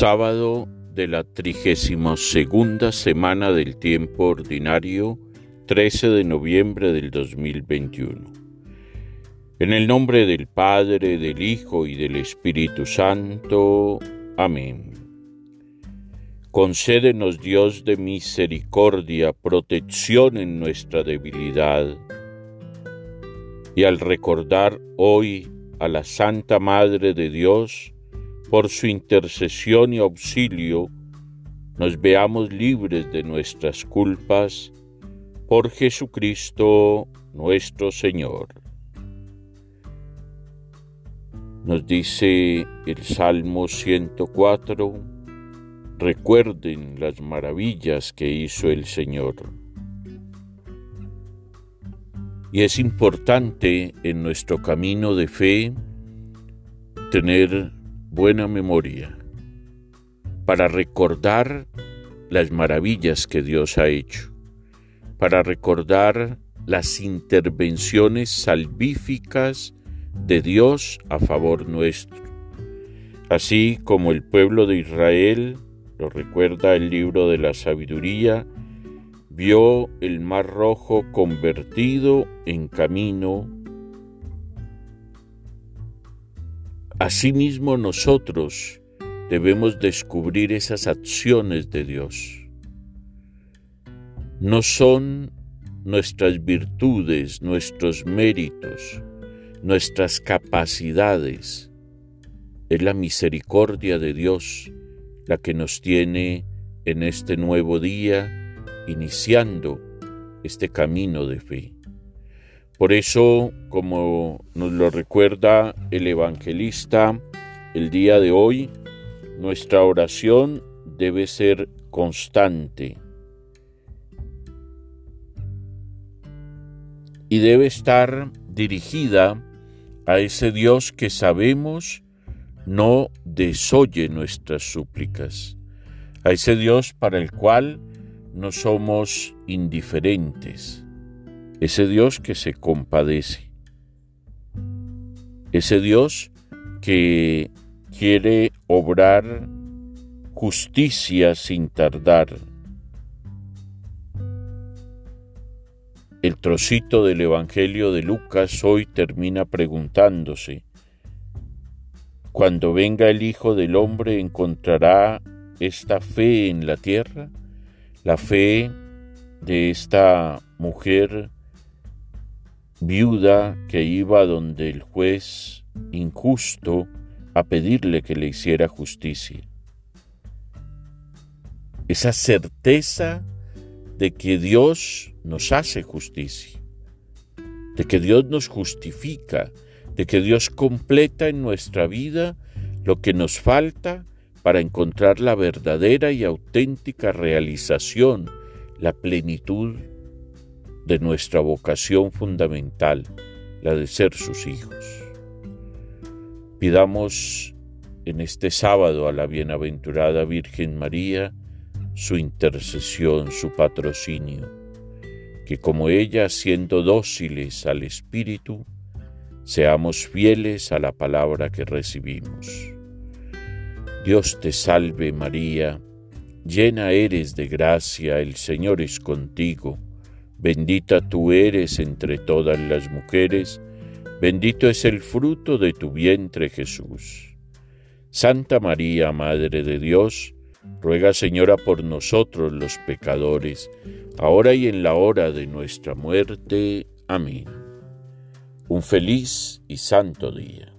Sábado de la trigésima segunda semana del tiempo ordinario, 13 de noviembre del 2021. En el nombre del Padre, del Hijo y del Espíritu Santo. Amén. Concédenos Dios de misericordia, protección en nuestra debilidad. Y al recordar hoy a la Santa Madre de Dios, por su intercesión y auxilio, nos veamos libres de nuestras culpas, por Jesucristo nuestro Señor. Nos dice el Salmo 104, recuerden las maravillas que hizo el Señor. Y es importante en nuestro camino de fe tener buena memoria para recordar las maravillas que Dios ha hecho, para recordar las intervenciones salvíficas de Dios a favor nuestro, así como el pueblo de Israel, lo recuerda el libro de la sabiduría, vio el mar rojo convertido en camino Asimismo nosotros debemos descubrir esas acciones de Dios. No son nuestras virtudes, nuestros méritos, nuestras capacidades. Es la misericordia de Dios la que nos tiene en este nuevo día, iniciando este camino de fe. Por eso, como nos lo recuerda el evangelista el día de hoy, nuestra oración debe ser constante. Y debe estar dirigida a ese Dios que sabemos no desoye nuestras súplicas, a ese Dios para el cual no somos indiferentes ese Dios que se compadece, ese Dios que quiere obrar justicia sin tardar. El trocito del Evangelio de Lucas hoy termina preguntándose, cuando venga el Hijo del Hombre encontrará esta fe en la tierra, la fe de esta mujer viuda que iba donde el juez injusto a pedirle que le hiciera justicia. Esa certeza de que Dios nos hace justicia, de que Dios nos justifica, de que Dios completa en nuestra vida lo que nos falta para encontrar la verdadera y auténtica realización, la plenitud de nuestra vocación fundamental, la de ser sus hijos. Pidamos en este sábado a la bienaventurada Virgen María su intercesión, su patrocinio, que como ella, siendo dóciles al Espíritu, seamos fieles a la palabra que recibimos. Dios te salve María, llena eres de gracia, el Señor es contigo Bendita tú eres entre todas las mujeres, bendito es el fruto de tu vientre Jesús. Santa María, Madre de Dios, ruega Señora por nosotros los pecadores, ahora y en la hora de nuestra muerte. Amén. Un feliz y santo día.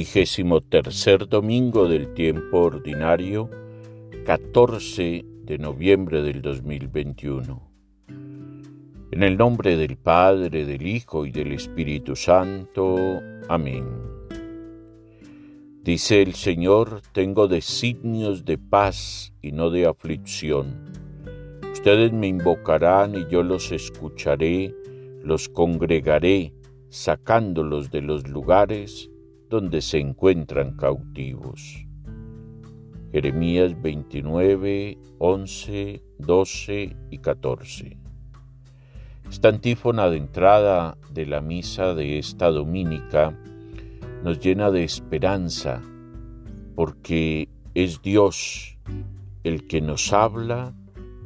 Trigésimo tercer domingo del tiempo ordinario, 14 de noviembre del 2021. En el nombre del Padre, del Hijo y del Espíritu Santo. Amén. Dice el Señor, tengo designios de paz y no de aflicción. Ustedes me invocarán y yo los escucharé, los congregaré, sacándolos de los lugares donde se encuentran cautivos. Jeremías 29, 11, 12 y 14. Esta antífona de entrada de la misa de esta domínica nos llena de esperanza porque es Dios el que nos habla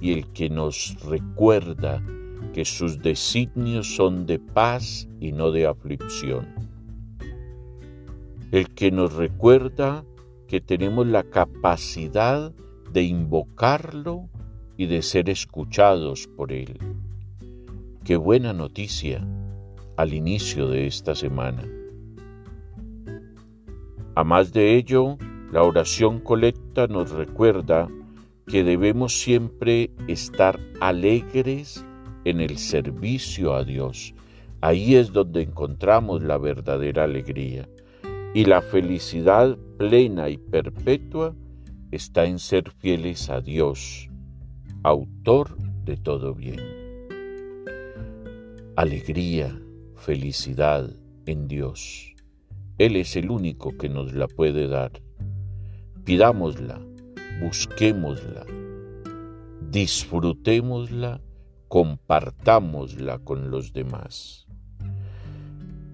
y el que nos recuerda que sus designios son de paz y no de aflicción. El que nos recuerda que tenemos la capacidad de invocarlo y de ser escuchados por él. Qué buena noticia al inicio de esta semana. A más de ello, la oración colecta nos recuerda que debemos siempre estar alegres en el servicio a Dios. Ahí es donde encontramos la verdadera alegría. Y la felicidad plena y perpetua está en ser fieles a Dios, autor de todo bien. Alegría, felicidad en Dios. Él es el único que nos la puede dar. Pidámosla, busquémosla, disfrutémosla, compartámosla con los demás.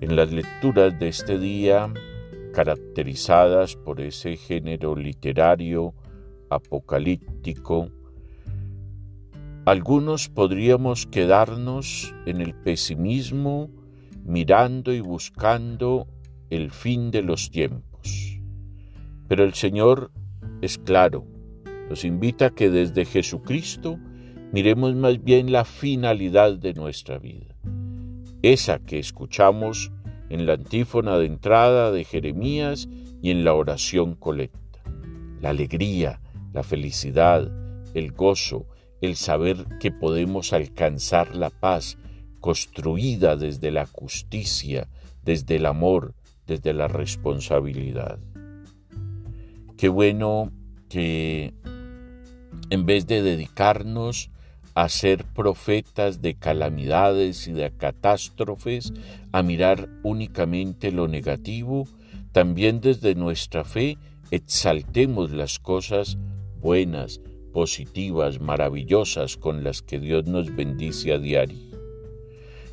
En las lecturas de este día, caracterizadas por ese género literario apocalíptico, algunos podríamos quedarnos en el pesimismo mirando y buscando el fin de los tiempos. Pero el Señor es claro, nos invita a que desde Jesucristo miremos más bien la finalidad de nuestra vida, esa que escuchamos en la antífona de entrada de Jeremías y en la oración colecta. La alegría, la felicidad, el gozo, el saber que podemos alcanzar la paz construida desde la justicia, desde el amor, desde la responsabilidad. Qué bueno que en vez de dedicarnos a ser profetas de calamidades y de catástrofes, a mirar únicamente lo negativo, también desde nuestra fe exaltemos las cosas buenas, positivas, maravillosas con las que Dios nos bendice a diario.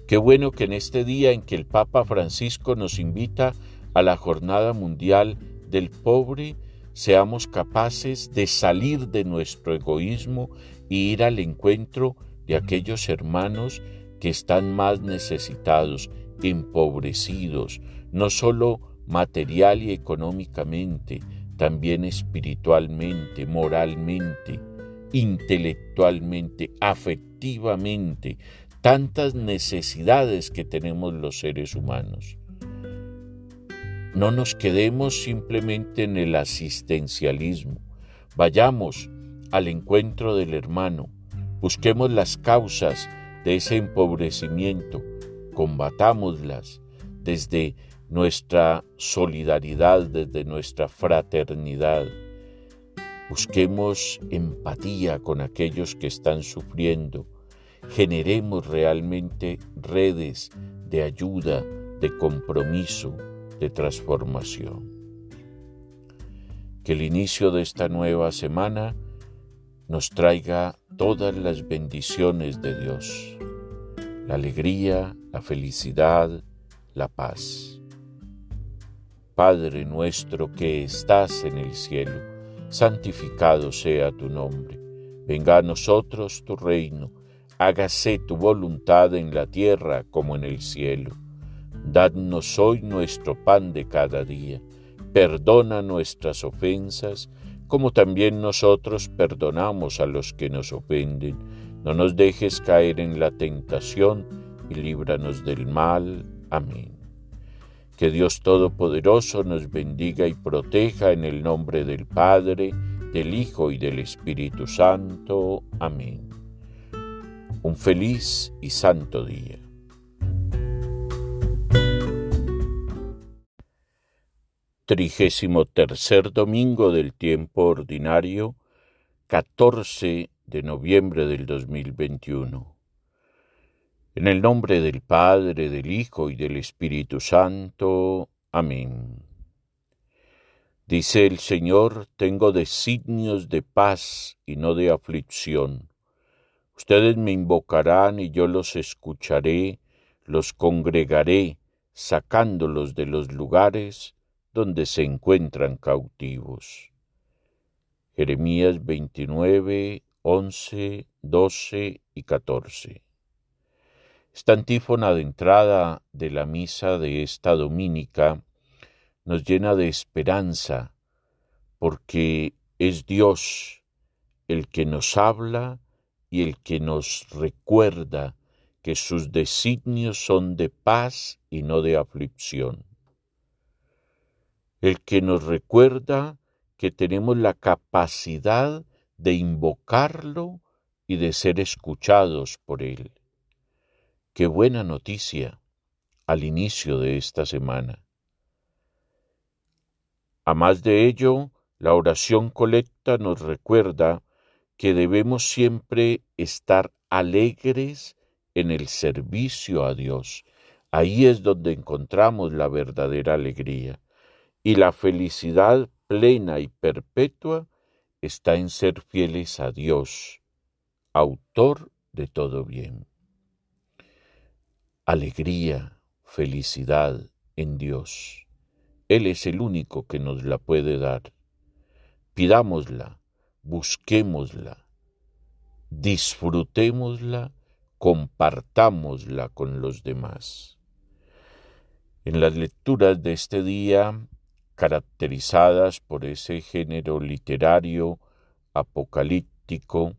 Qué bueno que en este día en que el Papa Francisco nos invita a la Jornada Mundial del Pobre, seamos capaces de salir de nuestro egoísmo y ir al encuentro de aquellos hermanos que están más necesitados, empobrecidos, no solo material y económicamente, también espiritualmente, moralmente, intelectualmente, afectivamente, tantas necesidades que tenemos los seres humanos. No nos quedemos simplemente en el asistencialismo. Vayamos al encuentro del hermano. Busquemos las causas de ese empobrecimiento. Combatámoslas desde nuestra solidaridad, desde nuestra fraternidad. Busquemos empatía con aquellos que están sufriendo generemos realmente redes de ayuda, de compromiso, de transformación. Que el inicio de esta nueva semana nos traiga todas las bendiciones de Dios, la alegría, la felicidad, la paz. Padre nuestro que estás en el cielo, santificado sea tu nombre, venga a nosotros tu reino, hágase tu voluntad en la tierra como en el cielo. Dadnos hoy nuestro pan de cada día. Perdona nuestras ofensas, como también nosotros perdonamos a los que nos ofenden. No nos dejes caer en la tentación y líbranos del mal. Amén. Que Dios Todopoderoso nos bendiga y proteja en el nombre del Padre, del Hijo y del Espíritu Santo. Amén un feliz y santo día. Trigésimo tercer domingo del tiempo ordinario, 14 de noviembre del 2021. En el nombre del Padre, del Hijo y del Espíritu Santo. Amén. Dice el Señor, tengo designios de paz y no de aflicción. Ustedes me invocarán y yo los escucharé, los congregaré, sacándolos de los lugares donde se encuentran cautivos. Jeremías 29, 11, 12 y 14. Esta antífona de entrada de la misa de esta domínica nos llena de esperanza, porque es Dios el que nos habla y el que nos recuerda que sus designios son de paz y no de aflicción. El que nos recuerda que tenemos la capacidad de invocarlo y de ser escuchados por él. Qué buena noticia al inicio de esta semana. A más de ello, la oración colecta nos recuerda que debemos siempre estar alegres en el servicio a Dios. Ahí es donde encontramos la verdadera alegría. Y la felicidad plena y perpetua está en ser fieles a Dios, autor de todo bien. Alegría, felicidad en Dios él es el único que nos la puede dar. Pidámosla, busquémosla, disfrutémosla, compartámosla con los demás. En las lecturas de este día, caracterizadas por ese género literario apocalíptico,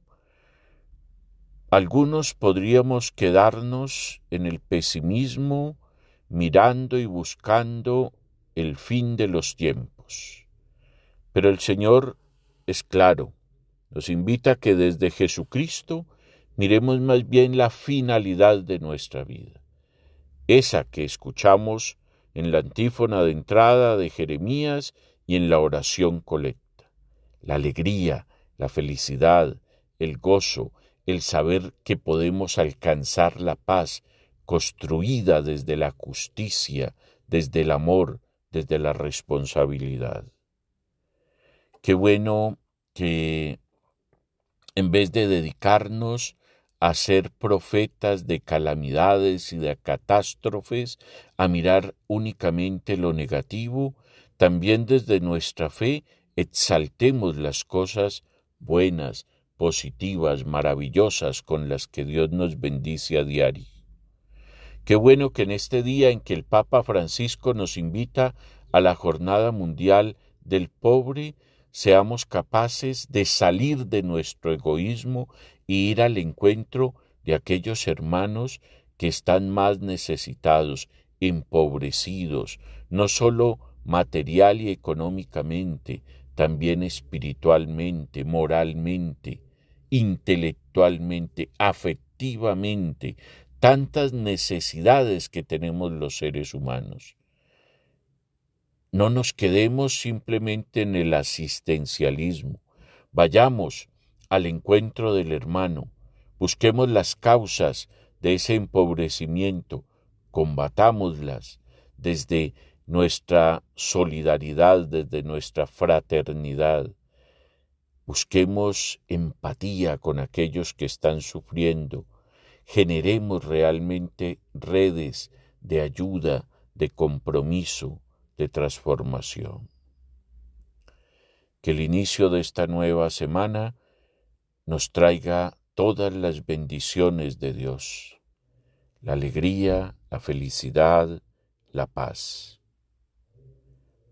algunos podríamos quedarnos en el pesimismo mirando y buscando el fin de los tiempos. Pero el Señor es claro, nos invita a que desde Jesucristo miremos más bien la finalidad de nuestra vida, esa que escuchamos en la antífona de entrada de Jeremías y en la oración colecta, la alegría, la felicidad, el gozo, el saber que podemos alcanzar la paz construida desde la justicia, desde el amor, desde la responsabilidad. Qué bueno que en vez de dedicarnos a ser profetas de calamidades y de catástrofes, a mirar únicamente lo negativo, también desde nuestra fe exaltemos las cosas buenas, positivas, maravillosas con las que Dios nos bendice a diario. Qué bueno que en este día en que el Papa Francisco nos invita a la Jornada Mundial del Pobre, seamos capaces de salir de nuestro egoísmo y ir al encuentro de aquellos hermanos que están más necesitados, empobrecidos, no sólo material y económicamente, también espiritualmente, moralmente, intelectualmente, afectivamente, tantas necesidades que tenemos los seres humanos. No nos quedemos simplemente en el asistencialismo, vayamos al encuentro del hermano, busquemos las causas de ese empobrecimiento, combatámoslas desde nuestra solidaridad, desde nuestra fraternidad. Busquemos empatía con aquellos que están sufriendo, generemos realmente redes de ayuda, de compromiso, de transformación. Que el inicio de esta nueva semana nos traiga todas las bendiciones de Dios, la alegría, la felicidad, la paz.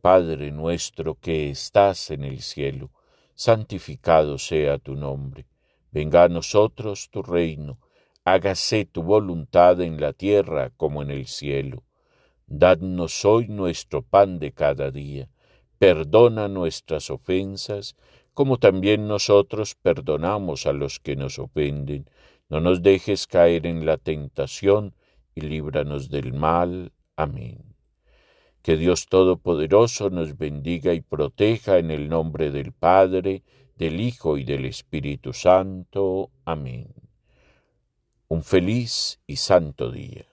Padre nuestro que estás en el cielo, santificado sea tu nombre, venga a nosotros tu reino, hágase tu voluntad en la tierra como en el cielo. Dadnos hoy nuestro pan de cada día, perdona nuestras ofensas, como también nosotros perdonamos a los que nos ofenden. No nos dejes caer en la tentación y líbranos del mal. Amén. Que Dios Todopoderoso nos bendiga y proteja en el nombre del Padre, del Hijo y del Espíritu Santo. Amén un feliz y santo día.